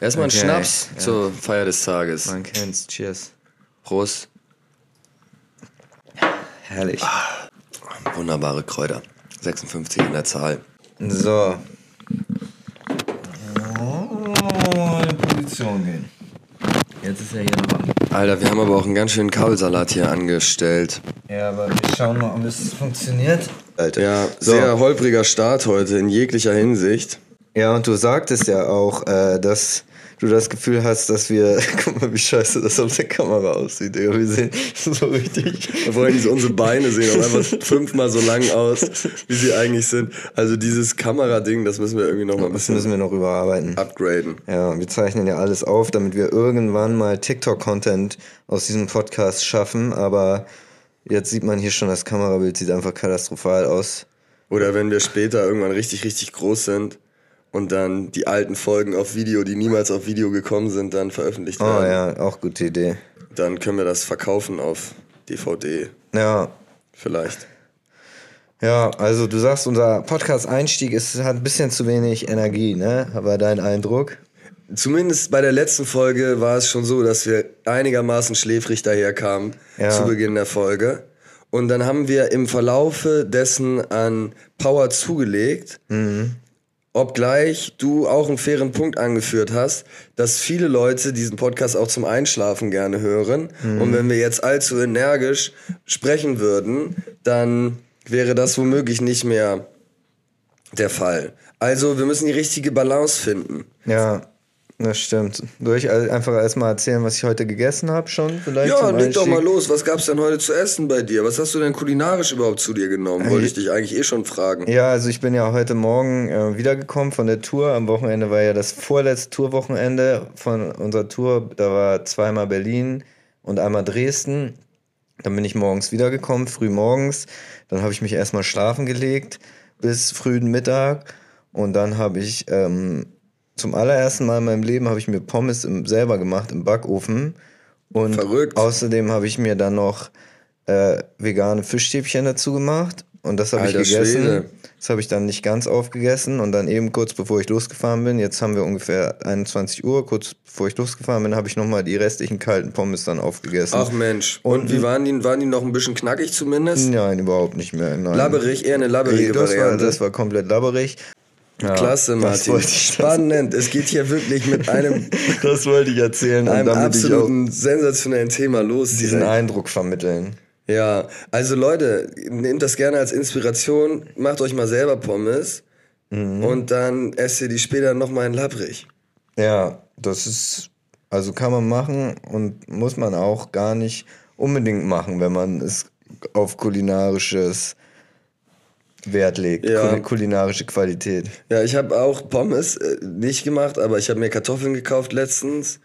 Erstmal ein Okay, Schnaps ja. zur Feier des Tages. Man kennt's. Cheers. Prost. Herrlich. Wunderbare Kräuter. 56 in der Zahl. So. Oh, in Position gehen. Jetzt ist er hier noch an. Alter, wir haben aber auch einen ganz schönen Kabelsalat hier angestellt. Ja, aber wir schauen mal, ob es funktioniert. Alter. Ja, so. sehr holpriger Start heute in jeglicher Hinsicht. Ja, und du sagtest ja auch, äh, dass du das Gefühl hast, dass wir. Guck mal, wie scheiße das auf der Kamera aussieht, Digga. Wir sehen so richtig. Vor allem diese, unsere Beine sehen auch einfach fünfmal so lang aus, wie sie eigentlich sind. Also dieses Kamerading, das müssen wir irgendwie noch mal ein Das bisschen müssen wir noch überarbeiten. upgraden. Ja, wir zeichnen ja alles auf, damit wir irgendwann mal TikTok-Content aus diesem Podcast schaffen, aber jetzt sieht man hier schon, das Kamerabild sieht einfach katastrophal aus. Oder wenn wir später irgendwann richtig, richtig groß sind und dann die alten Folgen auf Video, die niemals auf Video gekommen sind, dann veröffentlicht Oh werden. ja, auch gute Idee. Dann können wir das verkaufen auf DVD Ja, vielleicht. ja, also du sagst, unser Podcast-Einstieg ist, hat ein bisschen zu wenig Energie, ne? Aber dein Eindruck? Zumindest bei der letzten Folge war es schon so, dass wir einigermaßen schläfrig daherkamen Ja. zu Beginn der Folge. Und dann haben wir im Verlaufe dessen an Power zugelegt. Obgleich du auch einen fairen Punkt angeführt hast, dass viele Leute diesen Podcast auch zum Einschlafen gerne hören. Und wenn wir jetzt allzu energisch sprechen würden, dann wäre das womöglich nicht mehr der Fall. Also wir müssen die richtige Balance finden. Ja, das stimmt. Soll ich also einfach erstmal erzählen, was ich heute gegessen habe schon? Vielleicht Ja, leg doch mal los. Was gab's denn heute zu essen bei dir? Was hast du denn kulinarisch überhaupt zu dir genommen? Wollte ich dich eigentlich eh schon fragen. Ja, also ich bin ja heute Morgen äh, wiedergekommen von der Tour. Am Wochenende war ja das vorletzte Tourwochenende von unserer Tour. Da war zweimal Berlin und einmal Dresden. Dann bin ich morgens wiedergekommen, früh morgens. Dann habe ich mich erstmal schlafen gelegt bis frühen Mittag. Und dann habe ich ähm, zum allerersten Mal in meinem Leben habe ich mir Pommes im, selber gemacht im Backofen. Und Verrückt. außerdem habe ich mir dann noch äh, vegane Fischstäbchen dazu gemacht. Und das habe ich gegessen. Schwede. Das habe ich dann nicht ganz aufgegessen und dann eben kurz bevor ich losgefahren bin, jetzt haben wir ungefähr 21 Uhr, kurz bevor ich losgefahren bin, habe ich nochmal die restlichen kalten Pommes dann aufgegessen. Ach Mensch. Und, Und- wie waren die? Waren die noch ein bisschen knackig zumindest? Nein, überhaupt nicht mehr. Nein. Labberig, eher eine labberige das, war, Variante. das war komplett labberig. Ja, Klasse, das Martin. wollte ich- Spannend. Es geht hier wirklich mit einem, Das wollte ich erzählen, einem absoluten sensationellen Thema los. diesen direkt. Eindruck vermitteln. Ja, also Leute, nehmt das gerne als Inspiration, macht euch mal selber Pommes Mhm. und dann esst ihr die später nochmal in labbrig. Ja, das ist, also kann man machen und muss man auch gar nicht unbedingt machen, wenn man es auf kulinarisches Wert legt, Ja. Kul- kulinarische Qualität. Ja, ich habe auch Pommes äh, nicht gemacht, aber ich habe mir Kartoffeln gekauft letztens,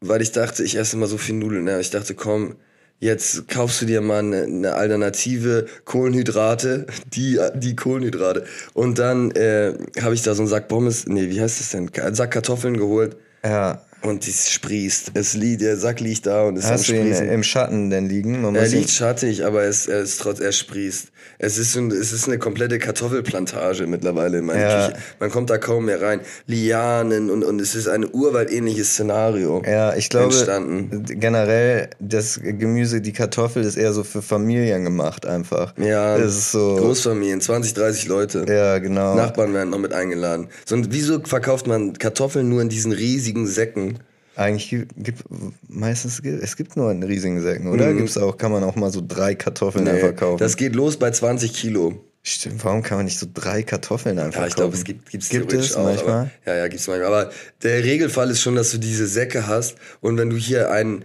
weil ich dachte, ich esse immer so viel Nudeln. Ja, ich dachte, komm, jetzt kaufst du dir mal eine, eine alternative Kohlenhydrate, die, die Kohlenhydrate. Und dann äh, habe ich da so einen Sack Pommes, nee, wie heißt das denn? Einen Sack Kartoffeln geholt Ja, und es sprießt. Es liegt, der Sack liegt da und ist hast am Sprießen. im Schatten denn liegen? Er liegt schattig, aber es, er ist trotz, er sprießt. Es ist, ein, es ist eine komplette Kartoffelplantage mittlerweile in meiner Ja. Küche. Man kommt da kaum mehr rein. Lianen und, und es ist ein urwaldähnliches Szenario. Ja, ich glaube, entstanden. generell, das Gemüse, die Kartoffel ist eher so für Familien gemacht einfach. Ja, Das ist so. Großfamilien, 20, 30 Leute. Ja, genau. Nachbarn werden noch mit eingeladen. So, und wieso verkauft man Kartoffeln nur in diesen riesigen Säcken? Eigentlich gibt, gibt meistens gibt, es gibt nur einen riesigen Säcken, oder? Gibt's auch, kann man auch mal so drei Kartoffeln einfach kaufen. Mhm. das geht los bei 20 Kilo. Stimmt, warum kann man nicht so drei Kartoffeln einfach Ja, ich kaufen? glaube, es gibt gibt's gibt es auch, manchmal. Aber, ja, ja, gibt's manchmal. Aber der Regelfall ist schon, dass du diese Säcke hast und wenn du hier ein,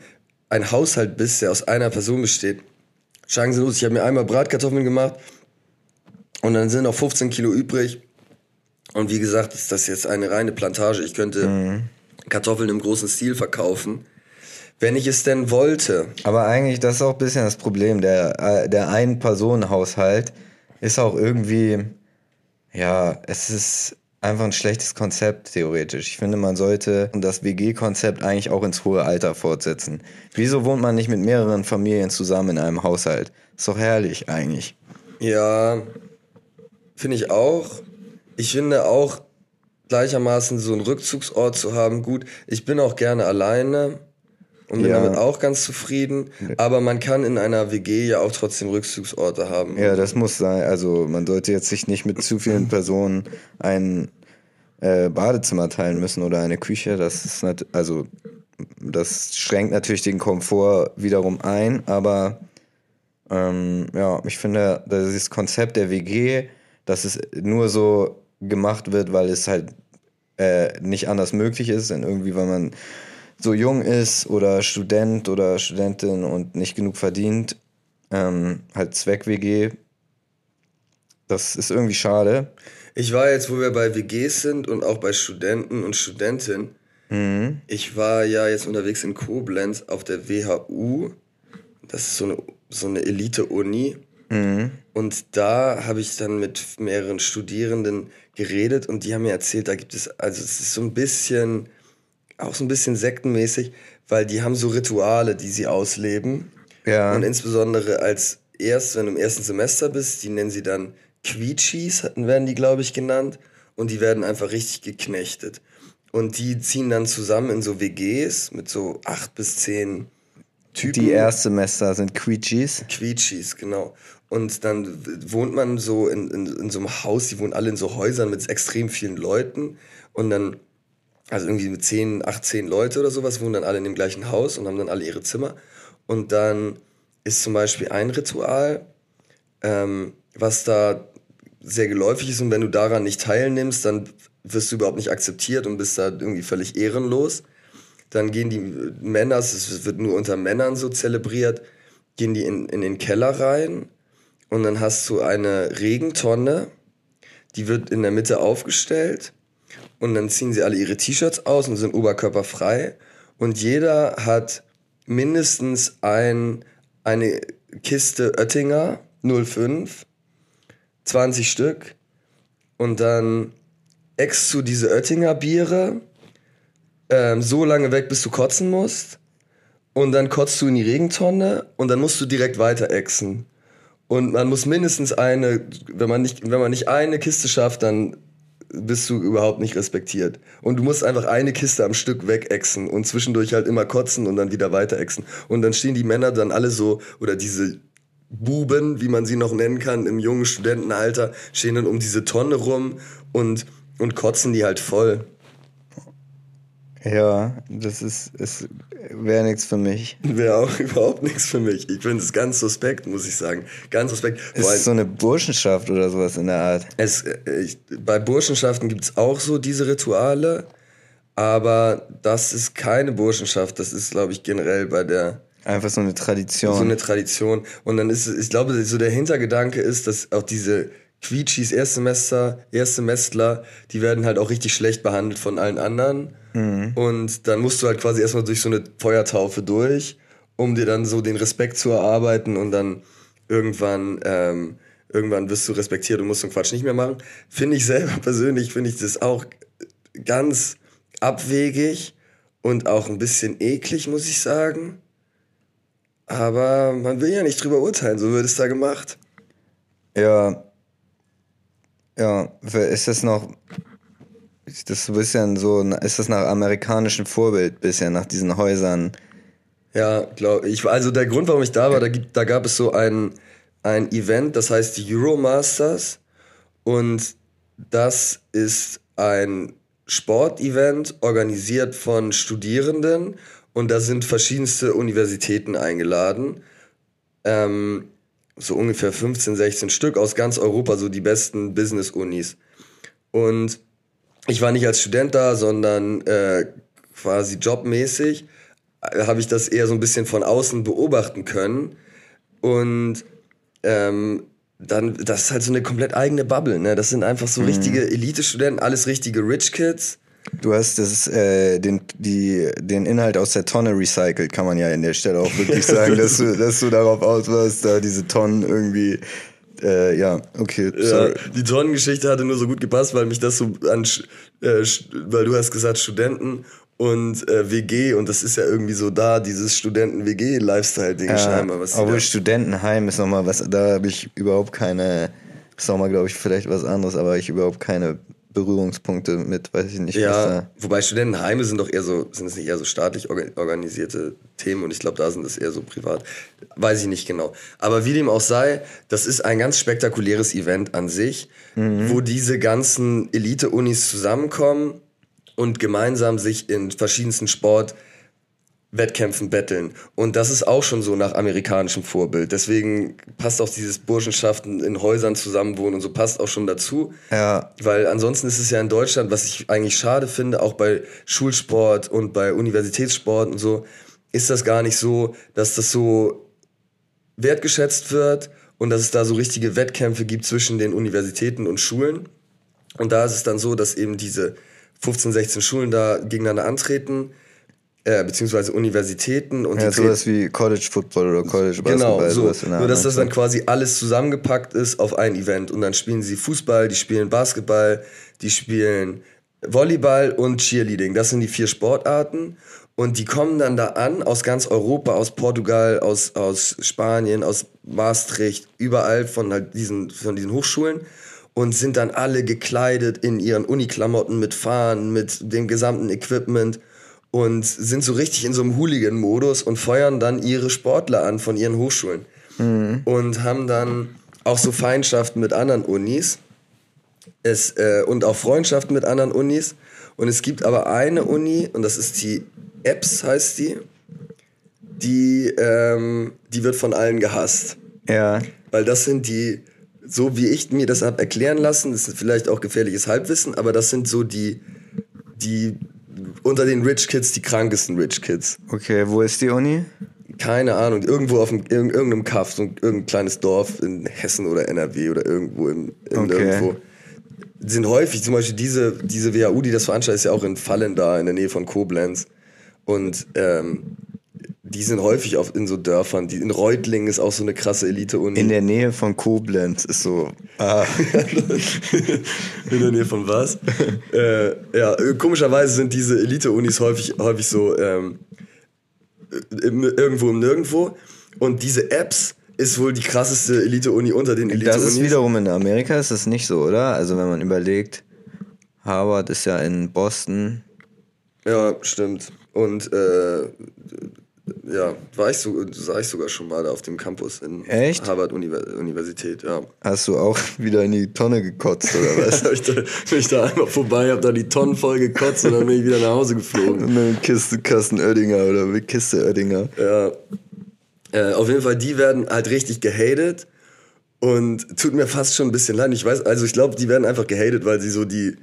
ein Haushalt bist, der aus einer Person besteht, schlagen sie los. Ich habe mir einmal Bratkartoffeln gemacht und dann sind noch 15 Kilo übrig. Und wie gesagt, ist das jetzt eine reine Plantage. Ich könnte Mhm. Kartoffeln im großen Stil verkaufen, wenn ich es denn wollte. Aber eigentlich, das ist auch ein bisschen das Problem. Der, äh, der Ein-Personen-Haushalt ist auch irgendwie, ja, es ist einfach ein schlechtes Konzept, theoretisch. Ich finde, man sollte das WG-Konzept eigentlich auch ins hohe Alter fortsetzen. Wieso wohnt man nicht mit mehreren Familien zusammen in einem Haushalt? Ist doch herrlich, eigentlich. Ja, finde ich auch. Ich finde auch, gleichermaßen so einen Rückzugsort zu haben, gut. Ich bin auch gerne alleine und bin Ja. damit auch ganz zufrieden. Aber man kann in einer WG ja auch trotzdem Rückzugsorte haben. Ja, das muss sein. Also man sollte jetzt sich nicht mit zu vielen Personen ein äh, Badezimmer teilen müssen oder eine Küche. Das ist nat also das schränkt natürlich den Komfort wiederum ein, aber ähm, ja, ich finde, dieses Konzept der WG, dass es nur so gemacht wird, weil es halt äh, nicht anders möglich ist, denn irgendwie, weil man so jung ist oder Student oder Studentin und nicht genug verdient, ähm, halt Zweck-WG, das ist irgendwie schade. Ich war jetzt, wo wir bei WGs sind und auch bei Studenten und Studentinnen, ich war ja jetzt unterwegs in Koblenz auf der WHU. Das ist so eine, so eine Elite-Uni. Und da habe ich dann mit mehreren Studierenden geredet und die haben mir erzählt, da gibt es, also es ist so ein bisschen, auch so ein bisschen sektenmäßig, weil die haben so Rituale, die sie ausleben. Ja. Und insbesondere als erst, wenn du im ersten Semester bist, die nennen sie dann Quietschis, werden die, glaube ich, genannt. Und die werden einfach richtig geknechtet. Und die ziehen dann zusammen in so WGs mit so acht bis zehn Typen. Die Erstsemester sind Quietschis. Quietschis, genau. Und dann wohnt man so in, in, in so einem Haus, die wohnen alle in so Häusern mit extrem vielen Leuten. Und dann, also irgendwie mit 10, 18 Leute oder sowas, wohnen dann alle in dem gleichen Haus und haben dann alle ihre Zimmer. Und dann ist zum Beispiel ein Ritual, ähm, was da sehr geläufig ist. Und wenn du daran nicht teilnimmst, dann wirst du überhaupt nicht akzeptiert und bist da irgendwie völlig ehrenlos. Dann gehen die Männer, es wird nur unter Männern so zelebriert, gehen die in, in den Keller rein und dann hast du eine Regentonne, die wird in der Mitte aufgestellt und dann ziehen sie alle ihre T-Shirts aus und sind oberkörperfrei und jeder hat mindestens ein, eine Kiste Oettinger 05, 20 Stück und dann eckst du diese Oettinger Biere ähm, so lange weg, bis du kotzen musst. Und dann kotzt du in die Regentonne und dann musst du direkt weiter exen. Und man muss mindestens eine, wenn man nicht, wenn man nicht eine Kiste schafft, dann bist du überhaupt nicht respektiert. Und du musst einfach eine Kiste am Stück wegexen und zwischendurch halt immer kotzen und dann wieder weiter exen. Und dann stehen die Männer dann alle so, oder diese Buben, wie man sie noch nennen kann, im jungen Studentenalter, stehen dann um diese Tonne rum und, und kotzen die halt voll. Ja, das ist, ist wäre nichts für mich. Wäre auch überhaupt nichts für mich. Ich finde es ganz suspekt, muss ich sagen. Ganz suspekt. Ist es so eine Burschenschaft oder sowas in der Art? Es, äh, ich, bei Burschenschaften gibt es auch so diese Rituale, aber das ist keine Burschenschaft. Das ist, glaube ich, generell bei der Einfach so eine Tradition. so eine Tradition. Und dann ist es, ich glaube, so der Hintergedanke ist, dass auch diese Quietschis, Erstsemester, Erstsemestler, die werden halt auch richtig schlecht behandelt von allen anderen. Und dann musst du halt quasi erstmal durch so eine Feuertaufe durch, um dir dann so den Respekt zu erarbeiten und dann irgendwann, ähm, irgendwann wirst du respektiert und musst so einen Quatsch nicht mehr machen. Finde ich selber persönlich, finde ich das auch ganz abwegig und auch ein bisschen eklig, muss ich sagen. Aber man will ja nicht drüber urteilen, so wird es da gemacht. Ja. Ja, ist das noch. Ist das ein bisschen so, ist das nach amerikanischem Vorbild, bisschen nach diesen Häusern? Ja, glaube ich. Also der Grund, warum ich da war, da, da gab es so ein, ein Event, das heißt Euromasters. Und das ist ein Sportevent organisiert von Studierenden. Und da sind verschiedenste Universitäten eingeladen. Ähm, so ungefähr 15, 16 Stück aus ganz Europa, so die besten Business-Unis. Und ich war nicht als Student da, sondern äh, quasi jobmäßig äh, habe ich das eher so ein bisschen von außen beobachten können. Und ähm, dann, das ist halt so eine komplett eigene Bubble. Ne? Das sind einfach so richtige Elite-Studenten, alles richtige Rich Kids. Du hast das, äh, den, die, den Inhalt aus der Tonne recycelt, kann man ja in der Stelle auch wirklich sagen, dass, du, dass du darauf aus warst, da diese Tonnen irgendwie. Äh, ja, okay, Ja, sorry. die Tonnengeschichte hatte nur so gut gepasst, weil mich das so an, äh, weil du hast gesagt Studenten und äh, WG und das ist ja irgendwie so da, dieses Studenten-WG-Lifestyle-Ding Ja, scheinbar. Was die obwohl Studentenheim ist nochmal was, da habe ich überhaupt keine, ist nochmal, glaube ich, vielleicht was anderes, aber ich überhaupt keine Berührungspunkte mit, weiß ich nicht. Ja, wobei Studentenheime sind doch eher so, sind es nicht eher so staatlich organisierte Themen und ich glaube, da sind es eher so privat. Weiß ich nicht genau. Aber wie dem auch sei, das ist ein ganz spektakuläres Event an sich, mhm. wo diese ganzen Elite-Unis zusammenkommen und gemeinsam sich in verschiedensten Sport- Wettkämpfen betteln. Und das ist auch schon so nach amerikanischem Vorbild. Deswegen passt auch dieses Burschenschaften in Häusern zusammenwohnen und so passt auch schon dazu. Ja. Weil ansonsten ist es ja in Deutschland, was ich eigentlich schade finde, auch bei Schulsport und bei Universitätssport und so, ist das gar nicht so, dass das so wertgeschätzt wird und dass es da so richtige Wettkämpfe gibt zwischen den Universitäten und Schulen. Und da ist es dann so, dass eben diese 15, 16 Schulen da gegeneinander antreten äh, beziehungsweise Universitäten und ja, sowas wie College Football oder College Basketball. Genau, so. Nur dass das dann quasi alles zusammengepackt ist auf ein Event und dann spielen sie Fußball, die spielen Basketball, die spielen Volleyball und Cheerleading. Das sind die vier Sportarten und die kommen dann da an aus ganz Europa, aus Portugal, aus, aus Spanien, aus Maastricht, überall von halt diesen, von diesen Hochschulen und sind dann alle gekleidet in ihren Uniklamotten mit Fahnen, mit dem gesamten Equipment und sind so richtig in so einem Hooligan-Modus und feuern dann ihre Sportler an von ihren Hochschulen. Mhm. Und haben dann auch so Feindschaften mit anderen Unis es, äh, und auch Freundschaften mit anderen Unis. Und es gibt aber eine Uni, und das ist die EPS, heißt die, die, ähm, die wird von allen gehasst. Ja. Weil das sind die, so wie ich mir das habe erklären lassen, das ist vielleicht auch gefährliches Halbwissen, aber das sind so die, die unter den Rich Kids die krankesten Rich Kids. Okay, wo ist die Uni? Keine Ahnung, irgendwo auf dem, irgendeinem Kaff, so irgendein kleines Dorf in Hessen oder NRW oder irgendwo im, in okay. irgendwo. Sind häufig, zum Beispiel diese, diese WHU, die das veranstaltet, ist ja auch in Fallen da, in der Nähe von Koblenz. Und ähm, die sind häufig auf, in so Dörfern. Die, in Reutlingen ist auch so eine krasse Elite-Uni. In der Nähe von Koblenz ist so. Ah. in der Nähe von was? äh, ja, komischerweise sind diese Elite-Unis häufig, häufig so ähm, im, irgendwo im Nirgendwo. Und diese Apps ist wohl die krasseste Elite-Uni unter den Elite-Unis. Das ist wiederum in Amerika ist das nicht so, oder? Also wenn man überlegt, Harvard ist ja in Boston. Ja, stimmt. Und äh, ja, war ich, so, sah ich sogar schon mal da auf dem Campus in Echt? Harvard Universität, ja. Hast du auch wieder in die Tonne gekotzt oder was? ich da, bin ich da einmal vorbei, hab da die Tonnen voll gekotzt und dann bin ich wieder nach Hause geflogen. Mit einem Kiste Kasten Oettinger oder mit Kiste Oettinger. Ja. Äh, auf jeden Fall, die werden halt richtig gehatet und tut mir fast schon ein bisschen leid. Ich weiß, also ich glaube, die werden einfach gehatet, weil sie so die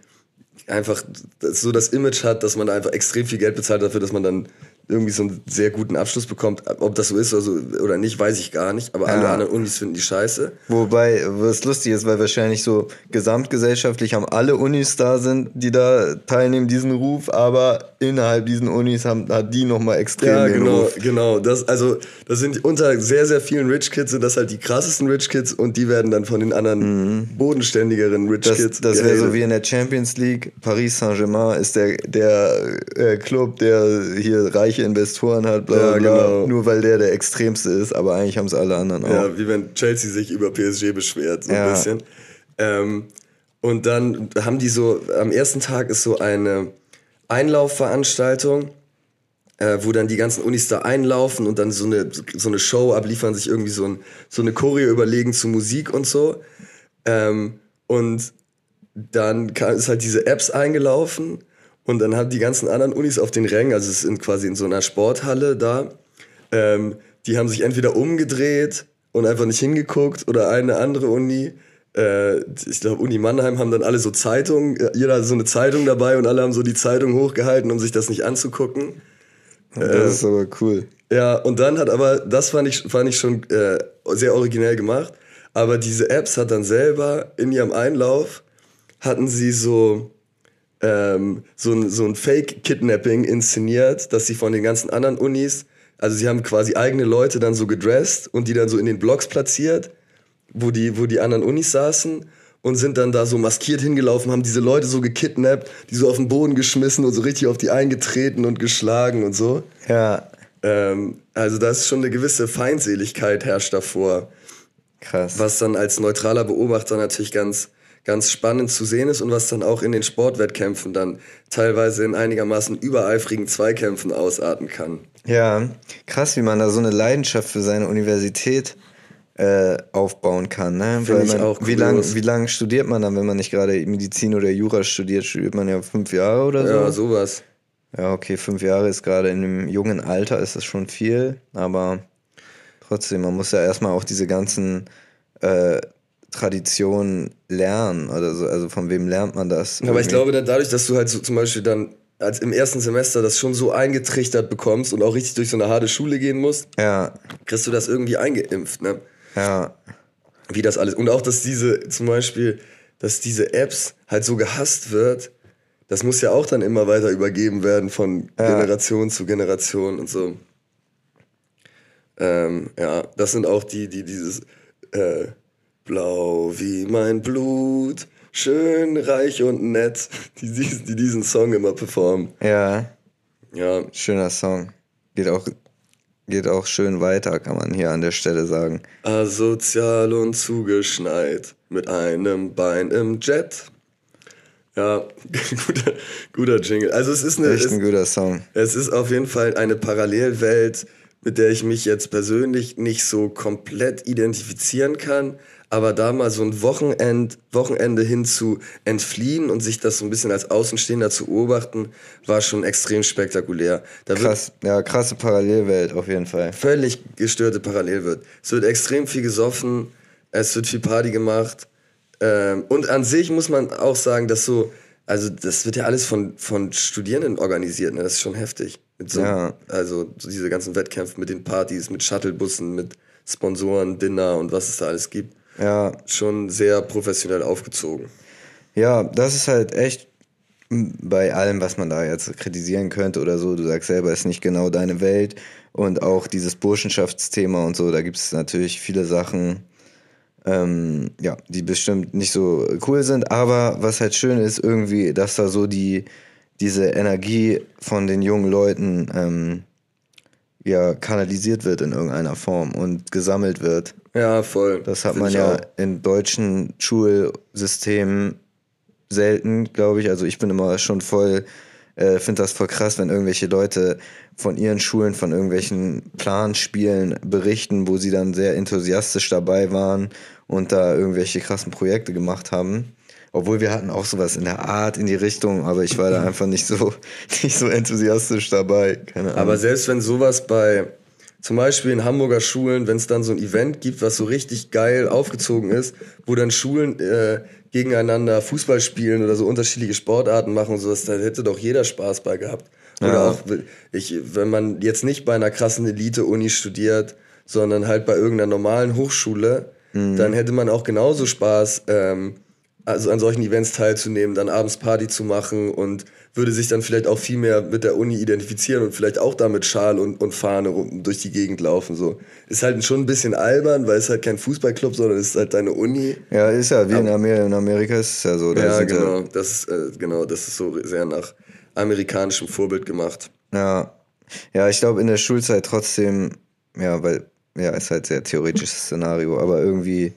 einfach so das Image hat, dass man da einfach extrem viel Geld bezahlt dafür, dass man dann irgendwie so einen sehr guten Abschluss bekommt. Ob das so ist oder, so, oder nicht, weiß ich gar nicht. Aber ja. alle anderen Unis finden die scheiße. Wobei, was lustig ist, weil wahrscheinlich so gesamtgesellschaftlich haben alle Unis da sind, die da teilnehmen, diesen Ruf, aber innerhalb diesen Unis haben, hat die nochmal extrem ja, den genau, Ruf. genau. Das, also, das sind unter sehr, sehr vielen Rich Kids sind das halt die krassesten Rich Kids und die werden dann von den anderen mhm. bodenständigeren Rich das, Kids. Das wäre so wie in der Champions League. Paris Saint-Germain ist der, der äh, Club, der hier reich reiche Investoren hat, bla, ja, bla, genau. nur weil der der Extremste ist, aber eigentlich haben es alle anderen auch. Ja, wie wenn Chelsea sich über PSG beschwert, so ja. ein bisschen. Ähm, und dann haben die so, am ersten Tag ist so eine Einlaufveranstaltung, äh, wo dann die ganzen Unis da einlaufen und dann so eine, so eine Show abliefern, sich irgendwie so, ein, so eine Choreo überlegen zu Musik und so. Ähm, und dann ist halt diese Apps eingelaufen und dann haben die ganzen anderen Unis auf den Rängen, also es sind quasi in so einer Sporthalle da, ähm, die haben sich entweder umgedreht und einfach nicht hingeguckt oder eine andere Uni, äh, ich glaube Uni Mannheim haben dann alle so Zeitungen, jeder hat so eine Zeitung dabei und alle haben so die Zeitung hochgehalten, um sich das nicht anzugucken. Das äh, ist aber cool. Ja, und dann hat aber, das fand ich, fand ich schon äh, sehr originell gemacht, aber diese Apps hat dann selber in ihrem Einlauf, hatten sie so ähm, so ein, so ein Fake-Kidnapping inszeniert, dass sie von den ganzen anderen Unis, also sie haben quasi eigene Leute dann so gedresst und die dann so in den Blogs platziert, wo die, wo die anderen Unis saßen und sind dann da so maskiert hingelaufen, haben diese Leute so gekidnappt, die so auf den Boden geschmissen und so richtig auf die eingetreten und geschlagen und so. Ja. Ähm, also da ist schon eine gewisse Feindseligkeit herrscht davor. Krass. Was dann als neutraler Beobachter natürlich ganz ganz spannend zu sehen ist und was dann auch in den Sportwettkämpfen dann teilweise in einigermaßen übereifrigen Zweikämpfen ausarten kann. Ja, krass, wie man da so eine Leidenschaft für seine Universität äh, aufbauen kann. Ne? Ich man, auch wie lange wie lang studiert man dann, wenn man nicht gerade Medizin oder Jura studiert? Studiert man ja fünf Jahre oder so? Ja, sowas. Ja, okay, fünf Jahre ist gerade in einem jungen Alter ist das schon viel, aber trotzdem, man muss ja erstmal auch diese ganzen äh, Traditionen lernen oder so. Also von wem lernt man das? Aber ich glaube, da- dadurch, dass du halt so zum Beispiel dann als im ersten Semester das schon so eingetrichtert bekommst und auch richtig durch so eine harte Schule gehen musst, Ja, kriegst du das irgendwie eingeimpft, ne? ja, Wie das alles. Und auch, dass diese, zum Beispiel, dass diese Apps halt so gehasst wird, das muss ja auch dann immer weiter übergeben werden von Ja. Generation zu Generation und so. Ähm, ja, das sind auch die, die dieses äh, Blau wie mein Blut, schön, reich und nett, die, diesen- die diesen Song immer performen. ja. Ja, Schöner Song. Geht auch, geht auch schön weiter, kann man hier an der Stelle sagen. asozial und zugeschneit, mit einem Bein im Jet. Ja, guter, guter Jingle. Also es ist eine, Echt es, ein guter Song. es ist auf jeden Fall eine Parallelwelt, mit der ich mich jetzt persönlich nicht so komplett identifizieren kann, aber da mal so ein Wochenend, Wochenende hin zu entfliehen und sich das so ein bisschen als Außenstehender zu beobachten, war schon extrem spektakulär. Da Krass, ja, krasse Parallelwelt auf jeden Fall. völlig gestörte Parallel wird. Es wird extrem viel gesoffen, es wird viel Party gemacht. Ähm, und an sich muss man auch sagen, dass so, also das wird ja alles von, von Studierenden organisiert, ne? das ist schon heftig. So, Ja. Also so diese ganzen Wettkämpfe mit den Partys, mit Shuttlebussen, mit Sponsoren, Dinner und was es da alles gibt. Ja, Schon sehr professionell aufgezogen. ja, das ist halt echt bei allem, was man da jetzt kritisieren könnte oder so. Du sagst selber, ist nicht genau deine Welt. Und auch dieses Burschenschaftsthema und so, da gibt es natürlich viele Sachen, ähm, ja, die bestimmt nicht so cool sind. Aber was halt schön ist, irgendwie, dass da so die, diese Energie von den jungen Leuten ähm, ja, kanalisiert wird in irgendeiner Form und gesammelt wird. Ja, voll. Das hat Find man ja auch. in deutschen Schulsystemen selten, glaube ich. Also ich bin immer schon voll, äh, finde das voll krass, wenn irgendwelche Leute von ihren Schulen, von irgendwelchen Planspielen berichten, wo sie dann sehr enthusiastisch dabei waren und da irgendwelche krassen Projekte gemacht haben. Obwohl wir hatten auch sowas in der Art, in die Richtung, aber ich war da einfach nicht so, nicht so enthusiastisch dabei. Keine Ahnung. Aber selbst wenn sowas bei, zum Beispiel in Hamburger Schulen, wenn es dann so ein Event gibt, was so richtig geil aufgezogen ist, wo dann Schulen äh, gegeneinander Fußball spielen oder so unterschiedliche Sportarten machen und sowas, da hätte doch jeder Spaß bei gehabt. Oder Ja. auch, ich, wenn man jetzt nicht bei einer krassen Elite-Uni studiert, sondern halt bei irgendeiner normalen Hochschule, dann hätte man auch genauso Spaß, ähm, also an solchen Events teilzunehmen, dann abends Party zu machen und würde sich dann vielleicht auch viel mehr mit der Uni identifizieren und vielleicht auch da mit Schal und, und Fahne rum, durch die Gegend laufen. So. Ist halt schon ein bisschen albern, weil es halt kein Fußballclub, sondern es ist halt deine Uni. ja, ist ja wie in Amerika, in Amerika ist es ja so. Ja, genau. Das ist, äh, genau. Das ist so sehr nach amerikanischem Vorbild gemacht. Ja, ja, ich glaube in der Schulzeit trotzdem, ja, weil, ja, ist halt sehr theoretisches Szenario, aber irgendwie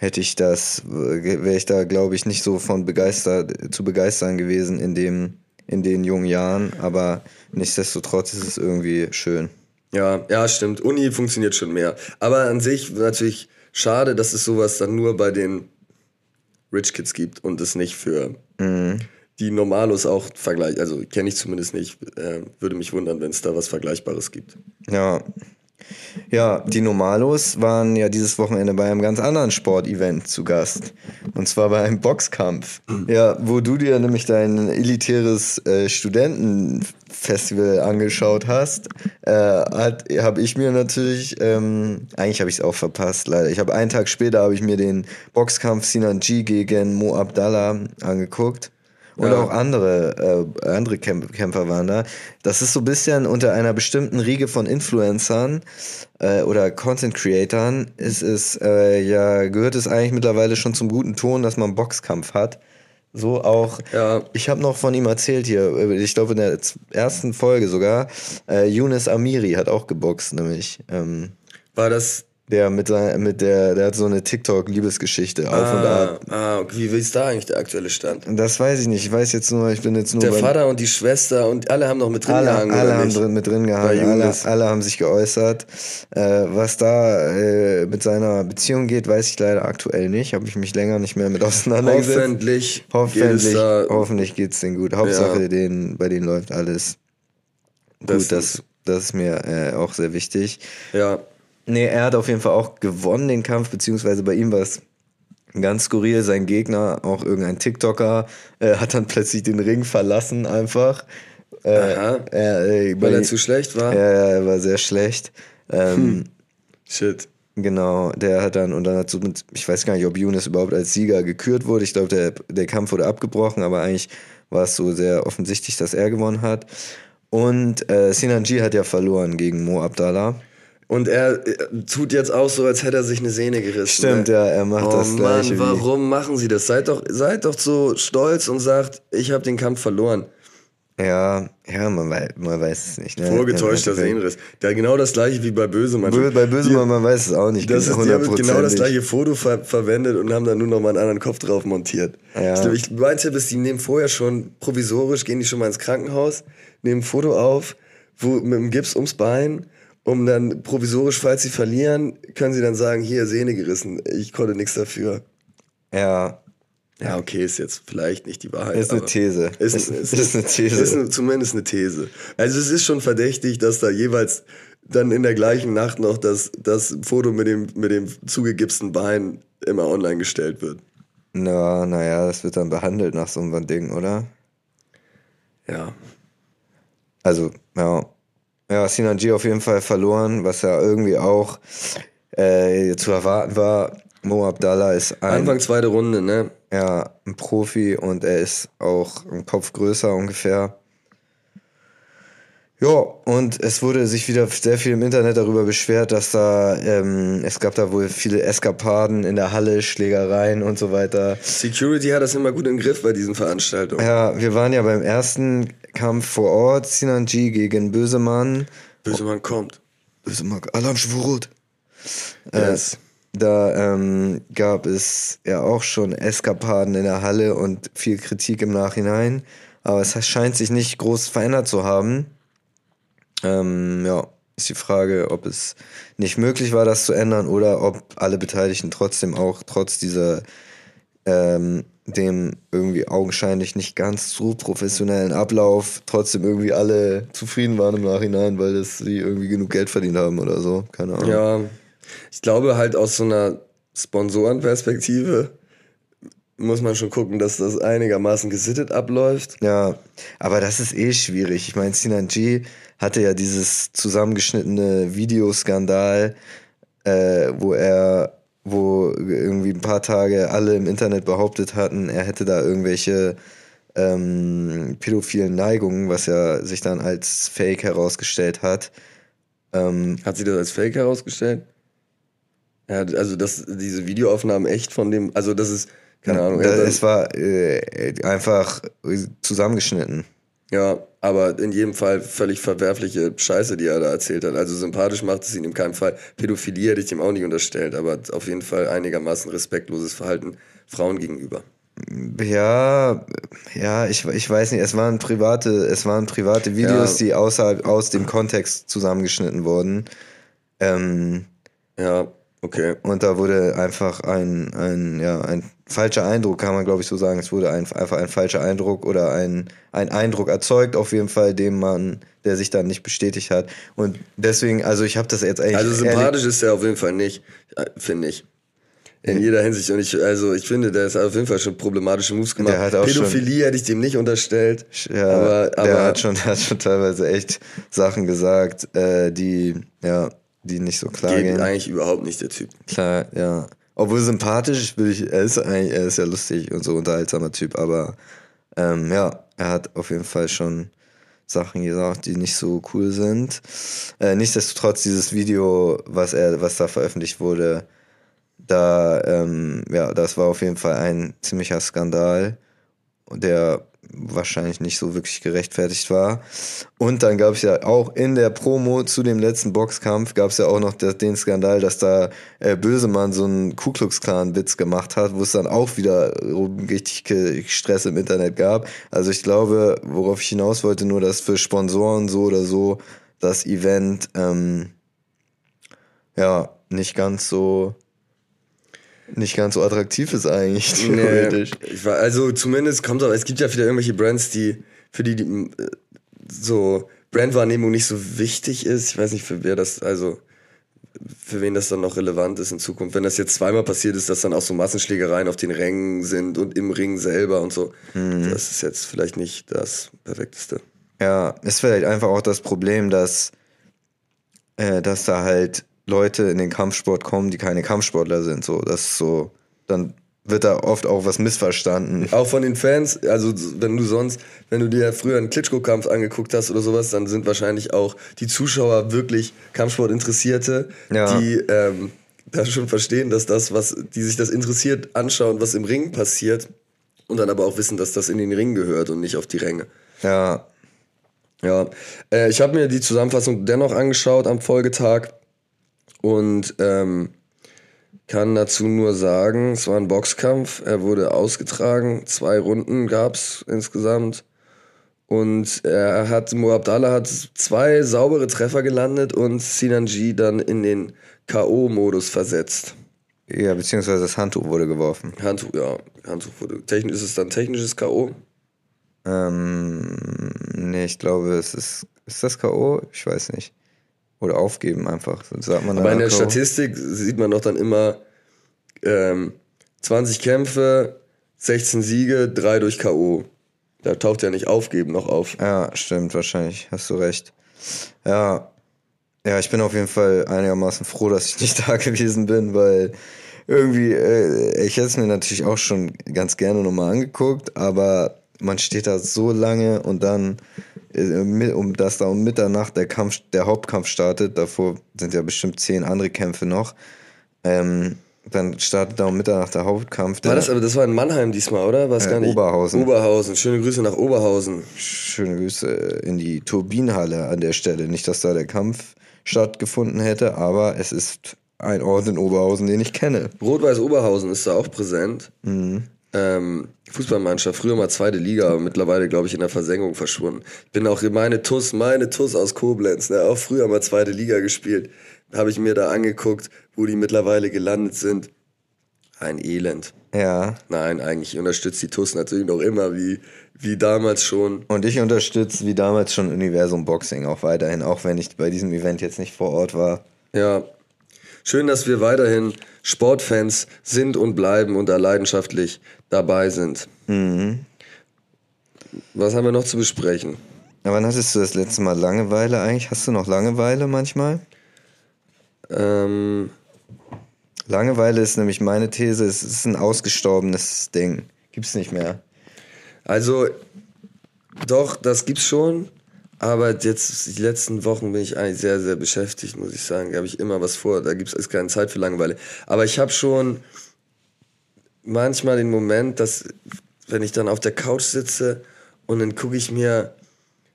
hätte ich das, wäre ich da, glaube ich, nicht so von begeistert, zu begeistern gewesen in dem, in den jungen Jahren, aber nichtsdestotrotz ist es irgendwie schön. Ja, ja, stimmt. Uni funktioniert schon mehr. Aber an sich natürlich schade, dass es sowas dann nur bei den Rich Kids gibt und es nicht für die Normalos auch vergleicht. Also kenne ich zumindest nicht. Äh, würde mich wundern, wenn es da was Vergleichbares gibt. Ja. Ja, die Normalos waren ja dieses Wochenende bei einem ganz anderen Sportevent zu Gast. Und zwar bei einem Boxkampf. Ja, wo du dir nämlich dein elitäres äh, Studentenfestival angeschaut hast, äh, habe ich mir natürlich, ähm, eigentlich habe ich es auch verpasst, leider. Ich habe einen Tag später habe ich mir den Boxkampf Sinan G gegen Mo Abdallah angeguckt. Und Ja. auch andere, äh, andere Kämp Kämpfer waren da. Das ist so ein bisschen unter einer bestimmten Riege von Influencern äh, oder Content Creatern ist es, äh, ja, gehört es eigentlich mittlerweile schon zum guten Ton, dass man Boxkampf hat. So auch, Ja. ich habe noch von ihm erzählt hier, äh, ich glaube in der ersten Folge sogar, äh, Yunus Amiri hat auch geboxt, nämlich. Ähm, War das Der mit, sein, mit der, der hat so eine TikTok-Liebesgeschichte auf und ab. Ah, ah, wie ist da eigentlich der aktuelle Stand? Das weiß ich nicht. Ich weiß jetzt nur, ich bin jetzt nur. Der Vater und die Schwester und alle haben noch mit drin alle, gehangen. alle haben drin, mit drin gehangen, alle, alle haben sich geäußert. Äh, was da äh, mit seiner Beziehung geht, weiß ich leider aktuell nicht. Habe ich mich länger nicht mehr mit auseinandergesetzt. Hoffentlich, geht es Hoffentlich, hoffentlich geht's denen gut. Hauptsache, Ja. denen, bei denen läuft alles Das gut. Das, ist- das ist mir äh, auch sehr wichtig. ja, Nee, er hat auf jeden Fall auch gewonnen den Kampf, beziehungsweise bei ihm war es ganz skurril. Sein Gegner, auch irgendein TikToker, äh, hat dann plötzlich den Ring verlassen einfach. Äh, Aha. äh, weil er zu schlecht war. Ja, ja, er war sehr schlecht. Ähm, Shit. Genau, der hat dann, und dann hat so mit, ich weiß gar nicht, ob Younes überhaupt als Sieger gekürt wurde. Ich glaube, der, der Kampf wurde abgebrochen, aber eigentlich war es so sehr offensichtlich, dass er gewonnen hat. Und äh, Sinan G hat ja verloren gegen Mo Abdallah. Und er äh, tut jetzt auch so, als hätte er sich eine Sehne gerissen. Stimmt, ne? ja, er macht oh das Gleiche. Mann, wie- warum machen sie das? Seid doch, seid doch so stolz und sagt, ich habe den Kampf verloren. Ja, ja, man weiß, man weiß es nicht. Ne? Vorgetäuschter. Sehnenriss. Der genau das gleiche wie bei Bösemann. Bö- Bei Bösemann, man weiß es auch nicht. Das ist, die haben genau das gleiche Foto ver verwendet und haben dann nur noch mal einen anderen Kopf drauf montiert. Ja. Ich, glaub, ich mein Tipp ist, die nehmen vorher schon provisorisch, gehen die schon mal ins Krankenhaus, nehmen ein Foto auf, wo, mit dem Gips ums Bein, um dann provisorisch, falls sie verlieren, können sie dann sagen, hier, Sehne gerissen, ich konnte nichts dafür. Ja, Ja, okay, ist jetzt vielleicht nicht die Wahrheit. Ist eine These. Ist, Ist- ist, ist eine These. Ist eine, zumindest eine These. Also es ist schon verdächtig, dass da jeweils dann in der gleichen Nacht noch das, das Foto mit dem, mit dem zugegipsten Bein immer online gestellt wird. na, naja, das wird dann behandelt nach so einem Ding, oder? Ja. Also, ja. Ja, Sinan G auf jeden Fall verloren, was ja irgendwie auch äh, zu erwarten war. Mo Abdallah ist ein, Anfang zweite Runde, ne? ja, ein Profi und er ist auch ein Kopf größer ungefähr. Ja, und es wurde sich wieder sehr viel im Internet darüber beschwert, dass da, ähm, es gab da wohl viele Eskapaden in der Halle, Schlägereien und so weiter. Security hat das immer gut im Griff bei diesen Veranstaltungen. Ja, wir waren ja beim ersten Kampf vor Ort, Sinan G gegen Bösemann. Bösemann kommt. Bösemann, Alarm Schwurut. Yes. Da ähm, gab es ja auch schon Eskapaden in der Halle und viel Kritik im Nachhinein. Aber es scheint sich nicht groß verändert zu haben. Ähm, ja, ist die Frage, ob es nicht möglich war, das zu ändern oder ob alle Beteiligten trotzdem auch trotz dieser ähm, dem irgendwie augenscheinlich nicht ganz so professionellen Ablauf trotzdem irgendwie alle zufrieden waren im Nachhinein, weil das sie irgendwie genug Geld verdient haben oder so. Keine Ahnung. Ja, ich glaube halt aus so einer Sponsorenperspektive muss man schon gucken, dass das einigermaßen gesittet abläuft. Ja, aber das ist eh schwierig. Ich meine, Sinan G hatte ja dieses zusammengeschnittene Videoskandal, äh, wo er, wo irgendwie ein paar Tage alle im Internet behauptet hatten, er hätte da irgendwelche ähm, pädophilen Neigungen, was ja sich dann als Fake herausgestellt hat. Ähm, Hat sie das als Fake herausgestellt? Ja, also das, diese Videoaufnahmen echt von dem, also das ist, keine Ahnung. hat es war äh, einfach zusammengeschnitten. Ja, aber in jedem Fall völlig verwerfliche Scheiße, die er da erzählt hat. Also sympathisch macht es ihn in keinem Fall. Pädophilie hätte ich ihm auch nicht unterstellt, aber auf jeden Fall einigermaßen respektloses Verhalten Frauen gegenüber. Ja, ja, ich, ich weiß nicht, es waren private, es waren private Videos, Ja. die außerhalb aus dem Kontext zusammengeschnitten wurden. Ähm, Ja, okay. und da wurde einfach ein, ein, ja, ein falscher Eindruck, kann man glaube ich so sagen. Es wurde ein, einfach ein falscher Eindruck oder ein, ein Eindruck erzeugt, auf jeden Fall, dem man, der sich dann nicht bestätigt hat. Und deswegen, also ich habe das jetzt eigentlich. Also sympathisch ist er auf jeden Fall nicht, äh, finde ich. In jeder Hinsicht. Und ich, also ich finde, der ist auf jeden Fall schon problematische Moves gemacht. Der hat auch Pädophilie hätte ich dem nicht unterstellt. Ja, aber, aber der hat schon, der hat schon teilweise echt Sachen gesagt, äh, die, ja, die nicht so klar geht gehen. eigentlich überhaupt nicht der Typ. Klar, ja. Obwohl sympathisch, will ich, er ist eigentlich, er ist ja lustig und so unterhaltsamer Typ, aber ähm, ja, er hat auf jeden Fall schon Sachen gesagt, die nicht so cool sind. Äh, nichtsdestotrotz, dieses Video, was er, was da veröffentlicht wurde, da, ähm, ja, das war auf jeden Fall ein ziemlicher Skandal, der wahrscheinlich nicht so wirklich gerechtfertigt war. Und dann gab es ja auch in der Promo zu dem letzten Boxkampf gab es ja auch noch den Skandal, dass da äh, Bösemann so einen Ku Klux Klan Witz gemacht hat, wo es dann auch wieder richtig Stress im Internet gab. Also ich glaube, worauf ich hinaus wollte, nur dass für Sponsoren so oder so das Event ähm, ja nicht ganz so nicht ganz so attraktiv ist eigentlich, theoretisch. Nee, also zumindest kommt aber, es gibt ja wieder irgendwelche Brands, die, für die, die äh, so Brandwahrnehmung nicht so wichtig ist. Ich weiß nicht, für wer das, also für wen das dann noch relevant ist in Zukunft. Wenn das jetzt zweimal passiert ist, dass dann auch so Massenschlägereien auf den Rängen sind und im Ring selber und so. Mhm. Das ist jetzt vielleicht nicht das Perfekteste. Ja, ist vielleicht einfach auch das Problem, dass, äh, dass da halt Leute in den Kampfsport kommen, die keine Kampfsportler sind. So, das ist so, dann wird da oft auch was missverstanden. Auch von den Fans, also wenn du sonst, wenn du dir früher einen Klitschko-Kampf angeguckt hast oder sowas, dann sind wahrscheinlich auch die Zuschauer wirklich Kampfsport-Interessierte, ja. die ähm, da schon verstehen, dass das, was, die sich das interessiert, anschauen, was im Ring passiert und dann aber auch wissen, dass das in den Ring gehört und nicht auf die Ränge. Ja. Ja, äh, ich habe mir die Zusammenfassung dennoch angeschaut am Folgetag und ähm, kann dazu nur sagen, es war ein Boxkampf, er wurde ausgetragen, zwei Runden gab es insgesamt. Und er hat, Moabdallah hat zwei saubere Treffer gelandet und Sinanji dann in den K.O.-Modus versetzt. Ja, beziehungsweise das Handtuch wurde geworfen. Handtuch, ja. Handtuch wurde. Technisch, ist es dann technisches K.O.? Ähm, nee, ich glaube, es ist. Ist das K.O.? Ich weiß nicht. Oder aufgeben einfach. Sagt man Aber in der Statistik sieht man doch dann immer ähm, 20 Kämpfe, 16 Siege, 3 durch K.O. Da taucht ja nicht aufgeben noch auf. Ja, stimmt, wahrscheinlich. Hast du recht. Ja. Ja, ich bin auf jeden Fall einigermaßen froh, dass ich nicht da gewesen bin, weil irgendwie, äh, ich hätte es mir natürlich auch schon ganz gerne nochmal angeguckt, aber man steht da so lange und dann um dass da um Mitternacht der Kampf, der Hauptkampf startet. Davor sind ja bestimmt zehn andere Kämpfe noch. Ähm, dann startet da um Mitternacht der Hauptkampf. War das aber, das war in Mannheim diesmal, oder? War äh, gar nicht? Oberhausen. Oberhausen. Schöne Grüße nach Oberhausen. Schöne Grüße in die Turbinenhalle an der Stelle. Nicht, dass da der Kampf stattgefunden hätte, aber es ist ein Ort in Oberhausen, den ich kenne. Rot-Weiß Oberhausen ist da auch präsent. Mhm ähm, Fußballmannschaft, früher mal zweite Liga, aber mittlerweile, glaube ich, in der Versenkung verschwunden. Ich bin auch meine TUS, meine TUS aus Koblenz, ne, auch früher mal zweite Liga gespielt. Habe ich mir da angeguckt, wo die mittlerweile gelandet sind. Ein Elend. Ja. Nein, eigentlich unterstützt die TUS natürlich noch immer, wie, wie damals schon. Und ich unterstütze wie damals schon Universum Boxing auch weiterhin, auch wenn ich bei diesem Event jetzt nicht vor Ort war. Ja. Schön, dass wir weiterhin Sportfans sind und bleiben und da leidenschaftlich dabei sind. Mhm. Was haben wir noch zu besprechen? Ja, wann hattest du das letzte Mal Langeweile eigentlich? Hast du noch Langeweile manchmal? Ähm. Langeweile ist nämlich meine These, es ist ein ausgestorbenes Ding. Gibt's nicht mehr. Also, doch, das gibt's schon. Aber jetzt, die letzten Wochen bin ich eigentlich sehr, sehr beschäftigt, muss ich sagen. Da habe ich immer was vor. Da gibt es keine Zeit für Langeweile. Aber ich habe schon manchmal den Moment, dass, wenn ich dann auf der Couch sitze und dann gucke ich mir